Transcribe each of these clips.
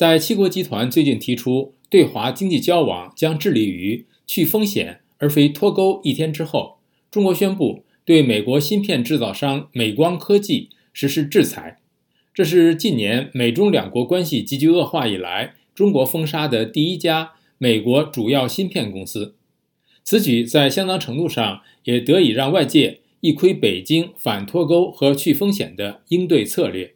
在七国集团最近提出对华经济交往将致力于去风险而非脱钩一天之后，中国宣布对美国芯片制造商美光科技实施制裁。这是近年美中两国关系急剧恶化以来，中国封杀的第一家美国主要芯片公司。此举在相当程度上也得以让外界一窥北京反脱钩和去风险的应对策略。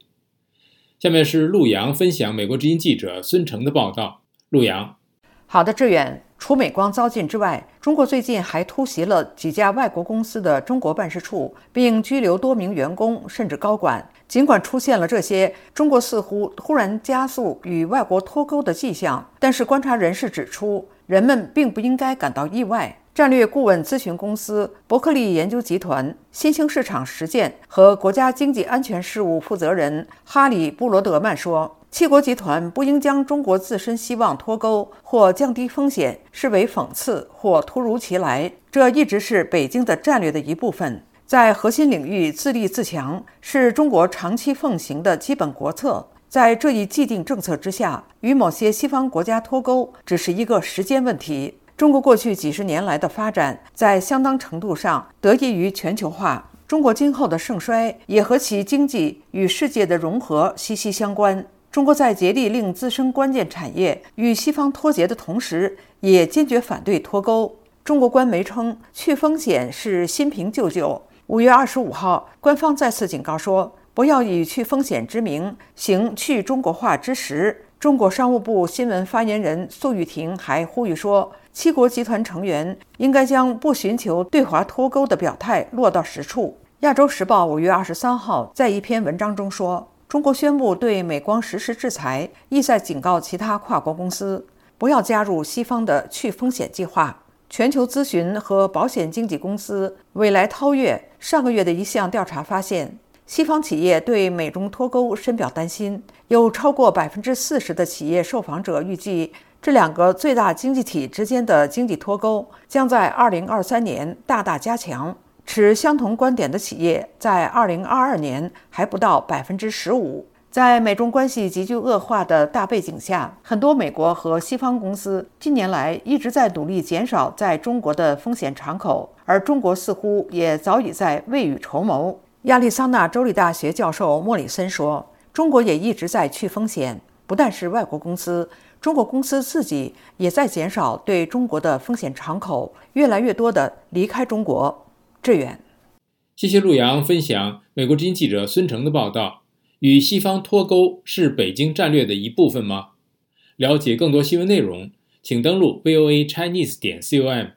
下面是陆洋分享美国之音记者孙成的报道。陆洋，好的，志远。除美光遭禁之外，中国最近还突袭了几家外国公司的中国办事处，并拘留多名员工甚至高管。尽管出现了这些，中国似乎突然加速与外国脱钩的迹象，但是观察人士指出，人们并不应该感到意外。战略顾问咨询公司伯克利研究集团新兴市场实践和国家经济安全事务负责人哈里·布罗德曼说。七国集团不应将中国自身希望脱钩或降低风险视为讽刺或突如其来，这一直是北京的战略的一部分。在核心领域自立自强是中国长期奉行的基本国策。在这一既定政策之下，与某些西方国家脱钩只是一个时间问题。中国过去几十年来的发展，在相当程度上得益于全球化。中国今后的盛衰也和其经济与世界的融合息息相关。中国在竭力令自身关键产业与西方脱节的同时，也坚决反对脱钩。中国官媒称，去风险是新瓶旧酒。五月二十五号，官方再次警告说，不要以去风险之名行去中国化之实。中国商务部新闻发言人粟玉婷还呼吁说，七国集团成员应该将不寻求对华脱钩的表态落到实处。亚洲时报五月二十三号在一篇文章中说。中国宣布对美光实施制裁，意在警告其他跨国公司不要加入西方的去风险计划。全球咨询和保险经纪公司未来韬越上个月的一项调查发现，西方企业对美中脱钩深表担心。有超过百分之四十的企业受访者预计，这两个最大经济体之间的经济脱钩将在二零二三年大大加强。持相同观点的企业在2022年还不到百分之十五。在美中关系急剧恶化的大背景下，很多美国和西方公司近年来一直在努力减少在中国的风险敞口，而中国似乎也早已在未雨绸缪。亚利桑那州立大学教授莫里森说：“中国也一直在去风险，不但是外国公司，中国公司自己也在减少对中国的风险敞口，越来越多的离开中国。”致远，谢谢陆洋分享美国之音记者孙成的报道。与西方脱钩是北京战略的一部分吗？了解更多新闻内容，请登录 voa chinese 点 com。